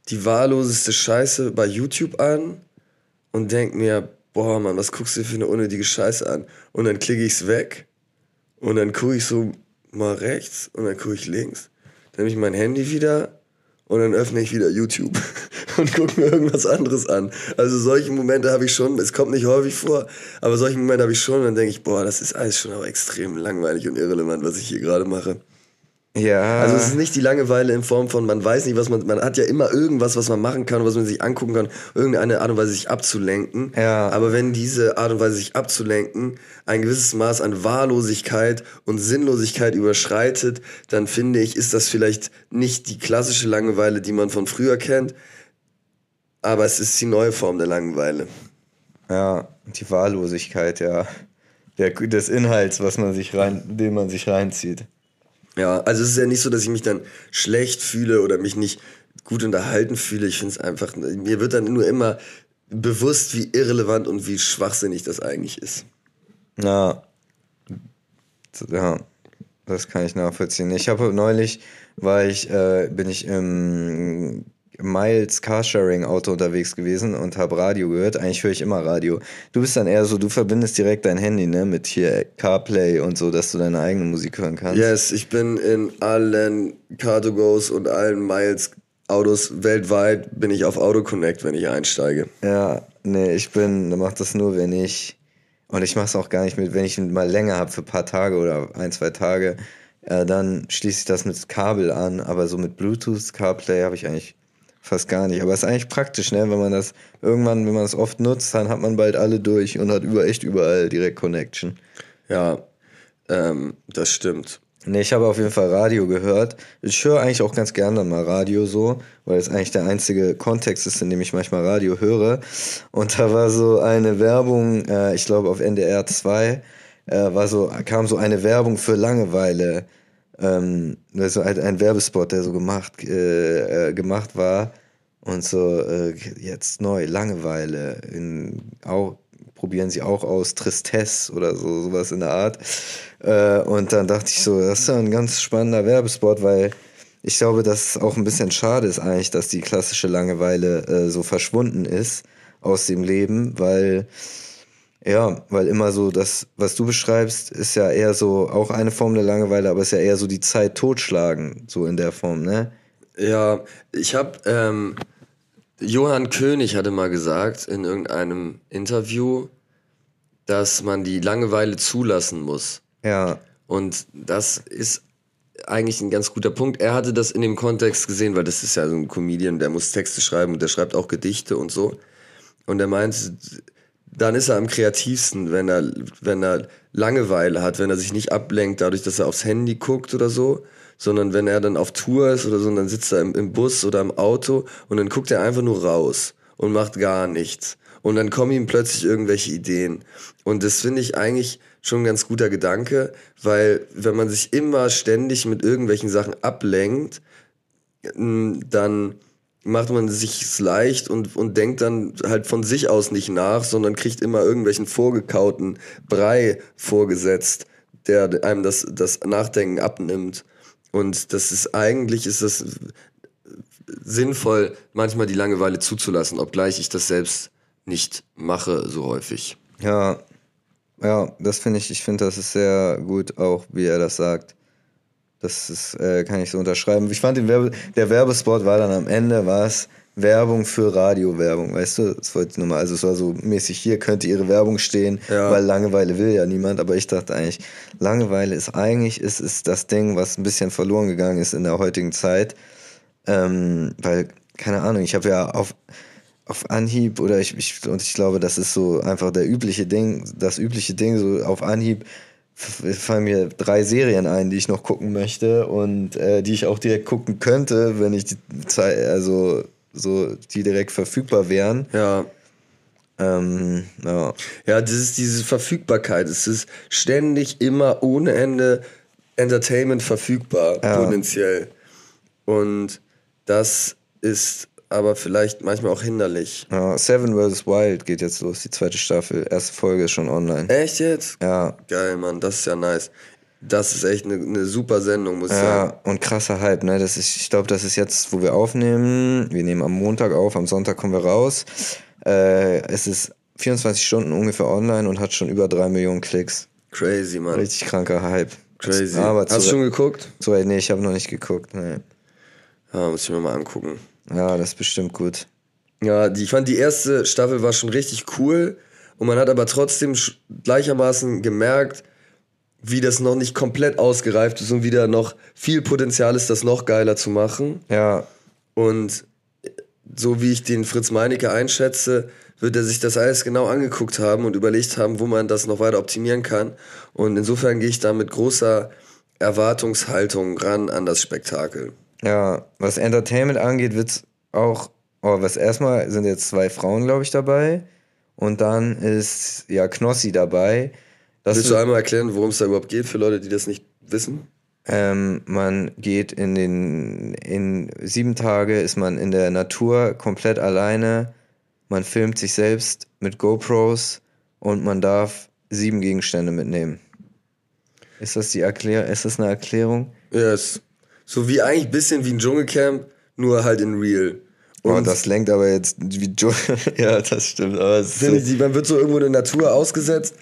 die wahlloseste Scheiße bei YouTube an und denke mir, boah, Mann, was guckst du für eine unnötige Scheiße an? Und dann klicke ich es weg und dann gucke ich so mal rechts und dann gucke ich links. Dann nehme ich mein Handy wieder und dann öffne ich wieder YouTube und gucke mir irgendwas anderes an. Also solche Momente habe ich schon, es kommt nicht häufig vor, aber solche Momente habe ich schon und dann denke ich, boah, das ist alles schon aber extrem langweilig und irrelevant, was ich hier gerade mache. Ja. Also es ist nicht die Langeweile in Form von, man weiß nicht, was man, man hat ja immer irgendwas, was man machen kann, was man sich angucken kann, irgendeine Art und Weise sich abzulenken. Ja. Aber wenn diese Art und Weise sich abzulenken ein gewisses Maß an Wahllosigkeit und Sinnlosigkeit überschreitet, dann finde ich, ist das vielleicht nicht die klassische Langeweile, die man von früher kennt, aber es ist die neue Form der Langeweile. Ja, die Wahllosigkeit, ja. Der, des Inhalts, was man sich rein, den man sich reinzieht. Ja, also es ist ja nicht so, dass ich mich dann schlecht fühle oder mich nicht gut unterhalten fühle. Ich finde es einfach, mir wird dann nur immer bewusst, wie irrelevant und wie schwachsinnig das eigentlich ist. Ja. Ja. das kann ich nachvollziehen. Ich habe neulich, war ich, äh, bin ich im Miles Carsharing Auto unterwegs gewesen und habe Radio gehört. Eigentlich höre ich immer Radio. Du bist dann eher so, du verbindest direkt dein Handy, ne, mit hier CarPlay und so, dass du deine eigene Musik hören kannst. Yes, ich bin in allen Car2Gos und allen Miles Autos weltweit bin ich auf AutoConnect, wenn ich einsteige. Ja, nee, ich bin, mach das nur, wenn ich und ich mache es auch gar nicht mit, wenn ich mal länger habe für ein paar Tage oder ein, zwei Tage, äh, dann schließe ich das mit Kabel an, aber so mit Bluetooth CarPlay habe ich eigentlich fast gar nicht. Aber es ist eigentlich praktisch, ne? wenn man das irgendwann, wenn man es oft nutzt, dann hat man bald alle durch und hat über echt überall direkt Connection. Ja, ähm, das stimmt. Ne, ich habe auf jeden Fall Radio gehört. Ich höre eigentlich auch ganz gerne mal Radio so, weil es eigentlich der einzige Kontext ist, in dem ich manchmal Radio höre. Und da war so eine Werbung, äh, ich glaube auf NDR 2, äh, war so, kam so eine Werbung für Langeweile. Ähm, also ein, ein Werbespot, der so gemacht, äh, äh, gemacht war. Und so, äh, jetzt neu, Langeweile. In, auch, probieren sie auch aus, Tristesse oder so, sowas in der Art. Äh, und dann dachte ich so, das ist ja ein ganz spannender Werbespot, weil ich glaube, dass es auch ein bisschen schade ist eigentlich, dass die klassische Langeweile äh, so verschwunden ist aus dem Leben, weil ja, weil immer so das, was du beschreibst, ist ja eher so auch eine Form der Langeweile, aber ist ja eher so die Zeit totschlagen, so in der Form, ne? Ja, ich habe ähm, Johann König hatte mal gesagt in irgendeinem Interview, dass man die Langeweile zulassen muss. Ja. Und das ist eigentlich ein ganz guter Punkt. Er hatte das in dem Kontext gesehen, weil das ist ja so ein Comedian, der muss Texte schreiben und der schreibt auch Gedichte und so. Und er meint, dann ist er am kreativsten, wenn er, wenn er Langeweile hat, wenn er sich nicht ablenkt dadurch, dass er aufs Handy guckt oder so, sondern wenn er dann auf Tour ist oder so, und dann sitzt er im, im Bus oder im Auto und dann guckt er einfach nur raus und macht gar nichts. Und dann kommen ihm plötzlich irgendwelche Ideen. Und das finde ich eigentlich schon ein ganz guter Gedanke, weil wenn man sich immer ständig mit irgendwelchen Sachen ablenkt, dann macht man sich leicht und, und denkt dann halt von sich aus nicht nach, sondern kriegt immer irgendwelchen vorgekauten Brei vorgesetzt, der einem das, das Nachdenken abnimmt. Und das ist eigentlich ist das sinnvoll, manchmal die Langeweile zuzulassen, obgleich ich das selbst nicht mache so häufig. Ja, ja, das finde ich, ich finde, das ist sehr gut, auch wie er das sagt. Das ist, äh, kann ich so unterschreiben. Ich fand den Werbe, der Werbespot war dann am Ende, war es Werbung für Radiowerbung, weißt du? Das wollte ich nur mal, also es war so mäßig, hier könnte ihre Werbung stehen, ja. weil Langeweile will ja niemand, aber ich dachte eigentlich, Langeweile ist eigentlich, ist, ist das Ding, was ein bisschen verloren gegangen ist in der heutigen Zeit, ähm, weil, keine Ahnung, ich habe ja auf, auf Anhieb oder ich, ich, und ich glaube, das ist so einfach der übliche Ding, das übliche Ding, so auf Anhieb fallen mir drei Serien ein, die ich noch gucken möchte und äh, die ich auch direkt gucken könnte, wenn ich die Zeit, also so die direkt verfügbar wären. Ja. Ähm, ja. Ja, das ist diese Verfügbarkeit. Es ist ständig immer ohne Ende Entertainment verfügbar, ja. potenziell. Und das ist aber vielleicht manchmal auch hinderlich. Ja, Seven vs. Wild geht jetzt los, die zweite Staffel. Erste Folge ist schon online. Echt jetzt? Ja. Geil, Mann, das ist ja nice. Das ist echt eine, eine super Sendung, muss ich ja, sagen. Ja, und krasser Hype, ne? Das ist, ich glaube, das ist jetzt, wo wir aufnehmen. Wir nehmen am Montag auf, am Sonntag kommen wir raus. Äh, es ist 24 Stunden ungefähr online und hat schon über drei Millionen Klicks. Crazy, Mann. Richtig kranker Hype. Crazy. Aber Hast du schon geguckt? So, nee, ich habe noch nicht geguckt. Nee. Ja, muss ich mir mal angucken. Ja, das ist bestimmt gut. Ja, die, ich fand die erste Staffel war schon richtig cool und man hat aber trotzdem gleichermaßen gemerkt, wie das noch nicht komplett ausgereift ist und wieder noch viel Potenzial ist, das noch geiler zu machen. Ja. Und so wie ich den Fritz Meinecke einschätze, wird er sich das alles genau angeguckt haben und überlegt haben, wo man das noch weiter optimieren kann. Und insofern gehe ich da mit großer Erwartungshaltung ran an das Spektakel. Ja, was Entertainment angeht, wird es auch, oh, was erstmal sind jetzt zwei Frauen, glaube ich, dabei. Und dann ist ja Knossi dabei. Das Willst du einmal erklären, worum es da überhaupt geht, für Leute, die das nicht wissen? Ähm, man geht in den, in sieben Tage ist man in der Natur komplett alleine. Man filmt sich selbst mit GoPros und man darf sieben Gegenstände mitnehmen. Ist das die Erklärung? Ist das eine Erklärung? Yes. So wie eigentlich ein bisschen wie ein Dschungelcamp, nur halt in real. Oh, das lenkt aber jetzt wie ja, das stimmt. Aber ich, man wird so irgendwo in der Natur ausgesetzt,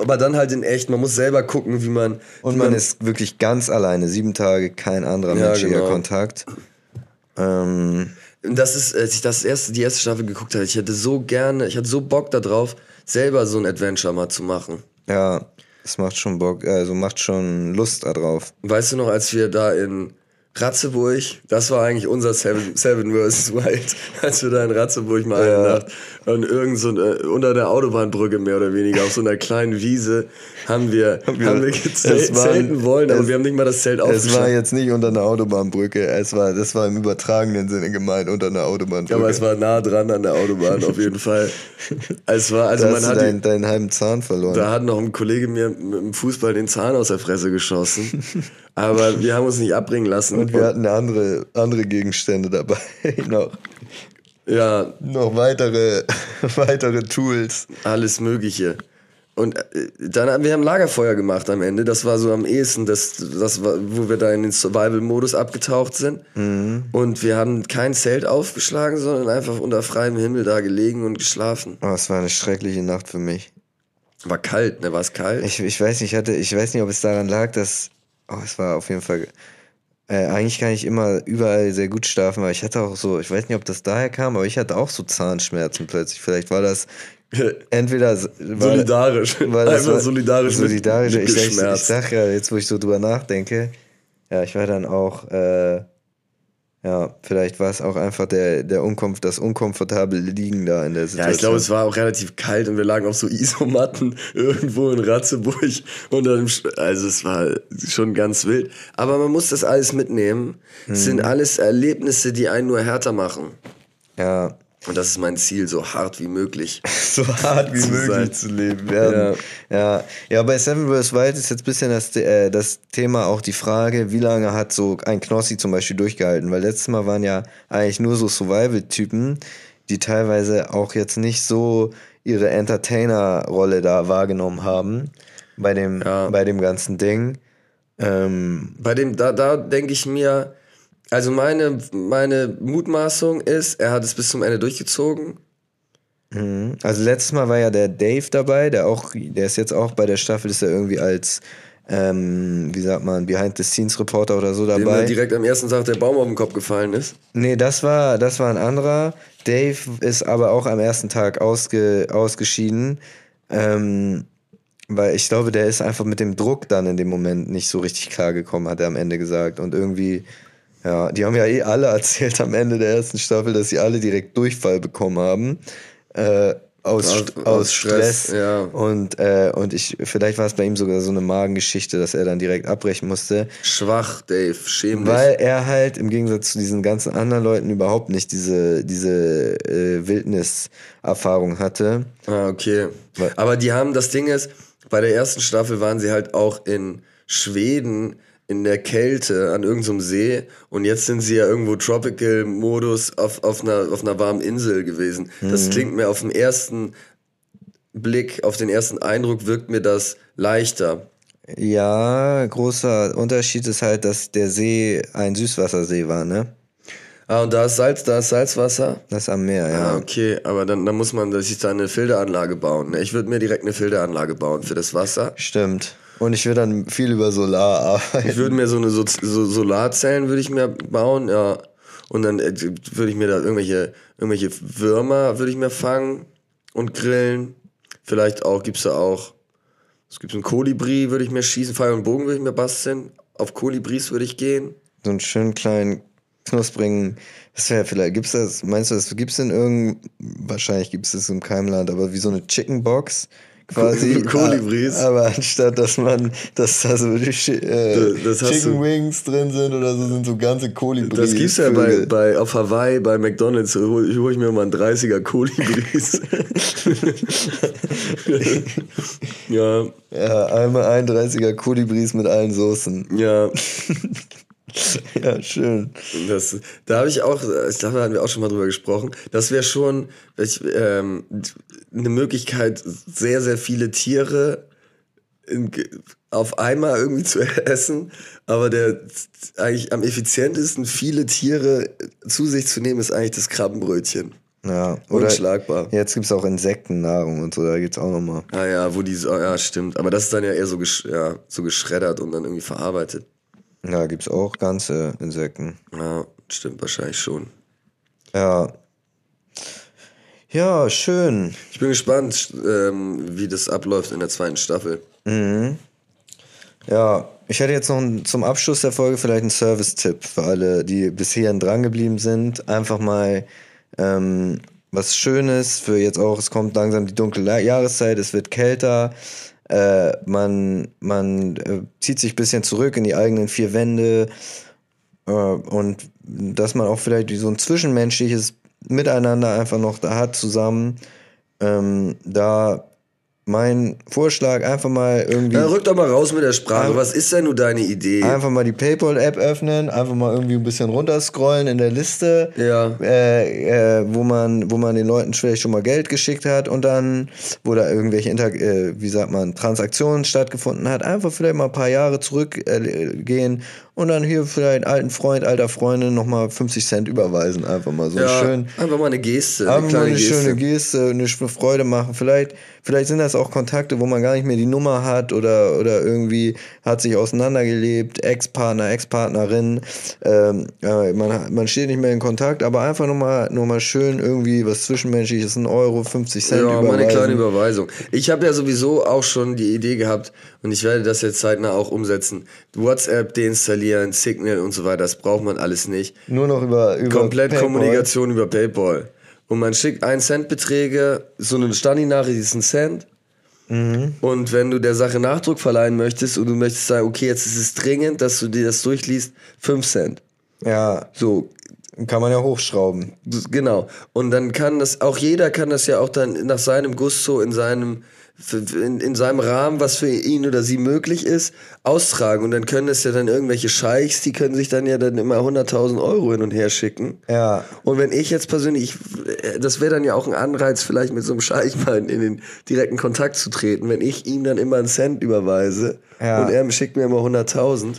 aber dann halt in echt. Man muss selber gucken, wie man. und wie man ist wirklich ganz alleine. Sieben Tage, kein anderer Ja, menschlicher genau. Kontakt. Ähm, Das ist, als ich das erste, die erste Staffel geguckt habe, ich hätte so gerne, ich hatte so Bock darauf, selber so ein Adventure mal zu machen. ja, es macht schon Bock, also macht schon Lust darauf. Weißt du noch, als wir da in Ratzeburg, das war eigentlich unser Seven, Seven vs. Wild, als wir da in Ratzeburg mal eine Nacht und irgend so äh, unter der Autobahnbrücke mehr oder weniger auf so einer kleinen Wiese haben wir, haben wir, wir- gezel- es war- zelten wollen, aber es- wir haben nicht mal das Zelt Es war aufgeschlagen. jetzt nicht unter einer Autobahnbrücke, es war, das war im übertragenen Sinne gemeint, unter einer Autobahnbrücke. Aber es war nah dran an der Autobahn, auf jeden Fall. Es war, also da man hast hat deinen, deinen halben Zahn verloren. Da hat noch ein Kollege mir mit dem Fußball den Zahn aus der Fresse geschossen. Aber wir haben uns nicht abbringen lassen. Und wir hatten andere, andere Gegenstände dabei. noch, ja, noch weitere, weitere Tools. alles Mögliche. Und äh, dann haben wir haben Lagerfeuer gemacht am Ende. Das war so am ehesten, das, das war, wo wir da in den Survival-Modus abgetaucht sind. Und wir haben kein Zelt aufgeschlagen, sondern einfach unter freiem Himmel da gelegen und geschlafen. Oh, es war eine schreckliche Nacht für mich. War kalt, ne? War es kalt? Ich, ich weiß nicht, ich hatte, ich weiß nicht, ob es daran lag, dass. Oh, es war auf jeden Fall. Äh, eigentlich kann ich immer überall sehr gut schlafen, aber ich hatte auch so, ich weiß nicht, ob das daher kam, aber ich hatte auch so Zahnschmerzen plötzlich. Vielleicht war das entweder war, Solidarisch. war das Einfach war- solidarisch mit- solidarisch. mit Ich, ich, ich sag ja, jetzt wo ich so drüber nachdenke, ja, ich war dann auch, äh, ja, vielleicht war es auch einfach der, der Unkomf das unkomfortable Liegen da in der Situation. Ja, ich glaube, es war auch relativ kalt und wir lagen auf so Isomatten irgendwo in Ratzeburg unter dem Sch Also es war schon ganz wild. Aber man muss das alles mitnehmen. Es sind alles Erlebnisse, die einen nur härter machen. ja, Und das ist mein Ziel, so hart wie möglich. so hart wie zu möglich sein. zu leben werden. Ja. ja, bei Seven vs. Wild ist jetzt ein bisschen das, äh, das Thema auch die Frage, wie lange hat so ein Knossi zum Beispiel durchgehalten? Weil letztes Mal waren ja eigentlich nur so Survival-Typen, die teilweise auch jetzt nicht so ihre Entertainer-Rolle da wahrgenommen haben bei dem, Ja. bei dem ganzen Ding. Ähm, Bei dem, da, da denke ich mir, also meine, meine Mutmaßung ist, er hat es bis zum Ende durchgezogen. Also letztes Mal war ja der Dave dabei, der auch, der ist jetzt auch bei der Staffel, ist er irgendwie als, ähm, wie sagt man, Behind-the-Scenes-Reporter oder so Dem dabei. mir direkt am ersten Tag der Baum auf den Kopf gefallen ist. Nee, das war, das war ein anderer. Dave ist aber auch am ersten Tag ausge, ausgeschieden. Ähm, weil ich glaube, der ist einfach mit dem Druck dann in dem Moment nicht so richtig klargekommen, hat er am Ende gesagt. Und irgendwie, ja, die haben ja eh alle erzählt am Ende der ersten Staffel, dass sie alle direkt Durchfall bekommen haben. Äh, aus, Aus- aus Stress. Stress, ja. Und, äh, und ich, vielleicht war es bei ihm sogar so eine Magengeschichte, dass er dann direkt abbrechen musste. Schwach, Dave, schäm dich. Weil er halt im Gegensatz zu diesen ganzen anderen Leuten überhaupt nicht diese, diese äh, Wildniserfahrung hatte. Ah, okay. Aber die haben, das Ding ist, bei der ersten Staffel waren sie halt auch in Schweden in der Kälte an irgendeinem See und jetzt sind sie ja irgendwo Tropical-Modus auf, auf, einer, auf einer warmen Insel gewesen. Das klingt mir auf den ersten Blick, auf den ersten Eindruck wirkt mir das leichter. Ja, großer Unterschied ist halt, dass der See ein Süßwassersee war, ne? Ah, und da ist Salz, da ist Salzwasser. Das ist am Meer, Ah, ja. okay, aber dann, dann muss man sich da eine Filteranlage bauen. ne? Ich würde mir direkt eine Filteranlage bauen für das Wasser. Stimmt. Und ich würde dann viel über Solar arbeiten. Ich würde mir so eine so, so Solarzellen würde ich mir bauen, ja. Und dann äh, würde ich mir da irgendwelche irgendwelche Würmer würde ich mir fangen und grillen. Vielleicht auch gibt's da auch es gibt einen Kolibri, würde ich mir schießen, Pfeil und Bogen würde ich mir basteln. Auf Kolibris würde ich gehen. so einen schönen kleinen knusprigen, das wäre vielleicht, gibt's das, meinst du, das gibt's in irgendeinem, wahrscheinlich gibt's das im Keimland, aber wie so eine Chicken Box quasi. Kolibris. Aber anstatt, dass man, dass da so äh, Das- das Chicken du- Wings drin sind oder so, sind so ganze Kolibris. Das gibt's ja bei, bei auf Hawaii bei McDonald's. Hol, hol ich mir mal einen 30er Kolibris. ja, Ja, einmal 31er Kolibris mit allen Soßen. ja. Ja, schön. Das, da habe ich auch, ich glaube, da hatten wir auch schon mal drüber gesprochen. Das wäre schon ich, ähm, eine Möglichkeit, sehr, sehr viele Tiere in, auf einmal irgendwie zu essen, aber der eigentlich am effizientesten viele Tiere zu sich zu nehmen, ist eigentlich das Krabbenbrötchen. Ja, oder Unschlagbar. jetzt gibt es auch Insektennahrung und so, da gibt's auch nochmal. Ah ja, wo die so, ja, stimmt. Aber das ist dann ja eher so, gesch ja, so geschreddert und dann irgendwie verarbeitet. Ja, gibt's auch ganze Insekten. Ja, stimmt wahrscheinlich schon. Ja. Ja, schön. Ich bin gespannt, ähm, wie das abläuft in der zweiten Staffel. Ja, ich hätte jetzt noch einen, zum Abschluss der Folge vielleicht einen Service-Tipp für alle, die bisher drangeblieben sind. Einfach mal ähm, was Schönes für jetzt auch, es kommt langsam die dunkle Jahreszeit, es wird kälter. Äh, man man äh, zieht sich ein bisschen zurück in die eigenen vier Wände äh, und dass man auch vielleicht so ein zwischenmenschliches Miteinander einfach noch da hat zusammen. Ähm, da mein Vorschlag einfach mal irgendwie Na, rück doch mal raus mit der Sprache. Was ist denn nur deine Idee? Einfach mal die PayPal-App öffnen, einfach mal irgendwie ein bisschen runterscrollen in der Liste, Ja. äh, äh, wo, man, wo man den Leuten vielleicht schon mal Geld geschickt hat und dann, wo da irgendwelche Inter äh, wie sagt man, Transaktionen stattgefunden hat, einfach vielleicht mal ein paar Jahre zurückgehen gehen und dann hier vielleicht alten Freund, alter Freundin nochmal 50 Cent überweisen, einfach mal so ja, schön. einfach mal eine Geste. Eine Einfach mal eine Geste. schöne Geste, eine Freude machen. Vielleicht, vielleicht sind das auch Kontakte, wo man gar nicht mehr die Nummer hat oder, oder irgendwie hat sich auseinandergelebt, Ex-Partner, Ex-Partnerin. Ähm, äh, man, man steht nicht mehr in Kontakt, aber einfach nur mal, nur mal schön irgendwie was Zwischenmenschliches, ein Euro, 50 Cent Ja, mal eine überweisen. kleine Überweisung. Ich habe ja sowieso auch schon die Idee gehabt und ich werde das jetzt zeitnah auch umsetzen. WhatsApp deinstallieren, Signal und so weiter, das braucht man alles nicht. Nur noch über, über Komplett PayPal. Kommunikation über PayPal. Und man schickt 1 Cent Beträge, so eine Stani-Nachricht ist ein Cent. Mhm. Und wenn du der Sache Nachdruck verleihen möchtest und du möchtest sagen, okay, jetzt ist es dringend, dass du dir das durchliest, 5 Cent. Ja, So, kann man ja hochschrauben. Genau. Und dann kann das, auch jeder kann das ja auch dann nach seinem Gusto in seinem, in, in seinem Rahmen, was für ihn oder sie möglich ist, austragen. Und dann können es ja dann irgendwelche Scheichs, die können sich dann ja dann immer 100.000 Euro hin und her schicken. Ja. Und wenn ich jetzt persönlich, ich, das wäre dann ja auch ein Anreiz, vielleicht mit so einem Scheich mal in den direkten Kontakt zu treten, wenn ich ihm dann immer einen Cent überweise Ja. und er schickt mir immer 100.000.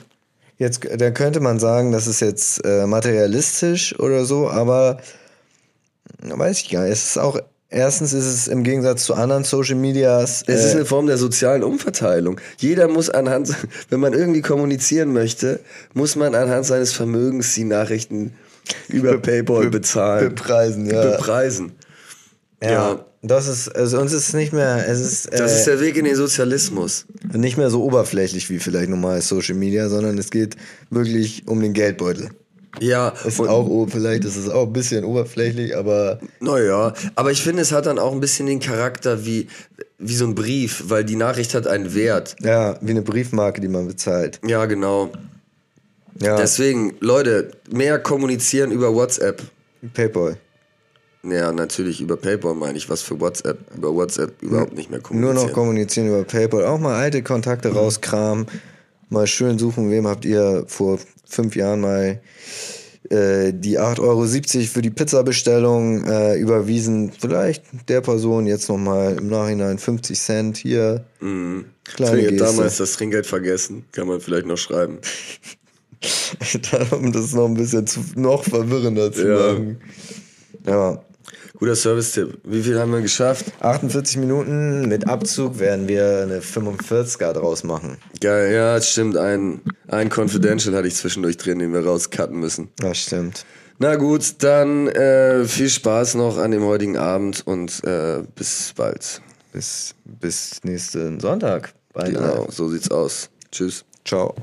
Jetzt, da könnte man sagen, das ist jetzt äh, materialistisch oder so, aber weiß ich gar nicht. Es ist auch, erstens ist es im Gegensatz zu anderen Social Medias. Es ist äh, eine Form der sozialen Umverteilung. Jeder muss anhand, wenn man irgendwie kommunizieren möchte, muss man anhand seines Vermögens die Nachrichten über PayPal bezahlen. bepreisen, ja. Bepreisen. ja. ja. Das ist, also uns ist nicht mehr, es ist, äh, Das ist der Weg in den Sozialismus. nicht mehr so oberflächlich wie vielleicht normales Social Media, sondern es geht wirklich um den Geldbeutel. Ja, Ist auch, vielleicht ist es auch ein bisschen oberflächlich, aber Naja, aber ich finde, es hat dann auch ein bisschen den Charakter wie, wie so ein Brief, weil die Nachricht hat einen Wert. ja, wie eine Briefmarke, die man bezahlt. Ja, genau. Ja, Deswegen, Leute, mehr kommunizieren über WhatsApp. PayPal. Ja, natürlich über PayPal meine ich, was für WhatsApp, über WhatsApp überhaupt nicht mehr Nur kommunizieren. noch kommunizieren über PayPal. Auch mal alte Kontakte rauskramen. Mal schön suchen, wem habt ihr vor fünf Jahren mal äh, die 8,70 Euro für die Pizzabestellung äh, überwiesen. Vielleicht der Person jetzt nochmal im Nachhinein 50 Cent hier. Mhm. Kleine Ich habe Geste. damals das Trinkgeld vergessen, kann man vielleicht noch schreiben. um das noch ein bisschen zu, noch verwirrender zu Ja. machen. Ja. Guter Service-Tipp. Wie viel haben wir geschafft? 48 Minuten mit Abzug werden wir eine 45er draus machen. Geil, ja, stimmt. Ein, ein Confidential hatte ich zwischendurch drin, den wir rauscutten müssen. Das stimmt. Na gut, dann äh, viel Spaß noch an dem heutigen Abend und äh, bis bald. Bis, bis nächsten Sonntag. Bye, Genau, so sieht's aus. Tschüss. Ciao.